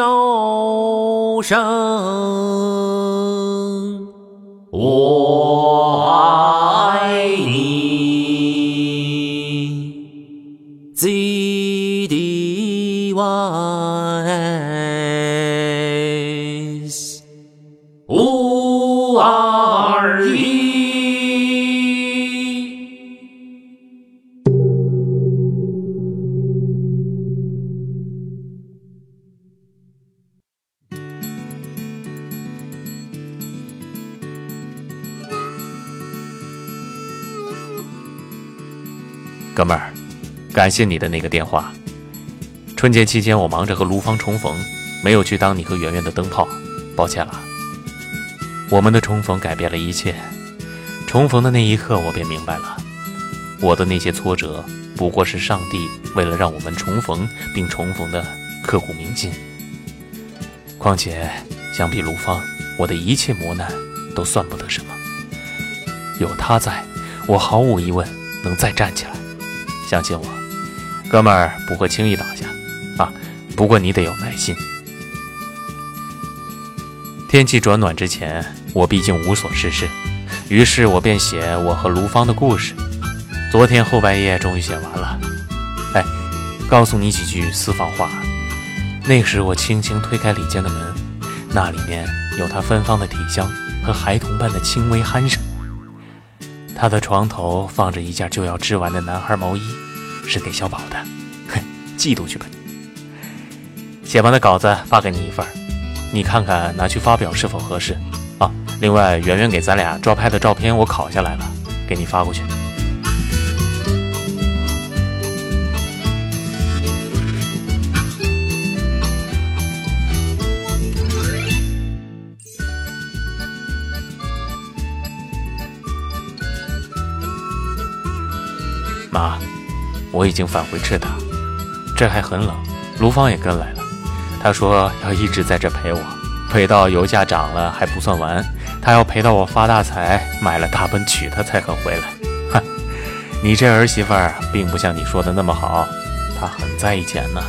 有声，我爱你。Z D Y S 五二哥们儿，感谢你的那个电话。春节期间我忙着和卢芳重逢，没有去当你和圆圆的灯泡，抱歉了。我们的重逢改变了一切，重逢的那一刻我便明白了，我的那些挫折不过是上帝为了让我们重逢并重逢的刻骨铭心。况且相比卢芳，我的一切磨难都算不得什么。有他在，我毫无疑问能再站起来。相信我，哥们儿不会轻易倒下啊！不过你得有耐心。天气转暖之前，我毕竟无所事事，于是我便写我和卢芳的故事。昨天后半夜终于写完了。哎，告诉你几句私房话。那时我轻轻推开里间的门，那里面有他芬芳的体香和孩童般的轻微鼾声。他的床头放着一件就要织完的男孩毛衣，是给小宝的。哼，嫉妒去吧你！写完的稿子发给你一份，你看看拿去发表是否合适啊？另外，圆圆给咱俩抓拍的照片我拷下来了，给你发过去。妈，我已经返回赤塔，这还很冷。卢芳也跟来了，她说要一直在这陪我，陪到油价涨了还不算完，她要陪到我发大财，买了大奔娶她才肯回来。哼，你这儿媳妇儿并不像你说的那么好，她很在意钱呢。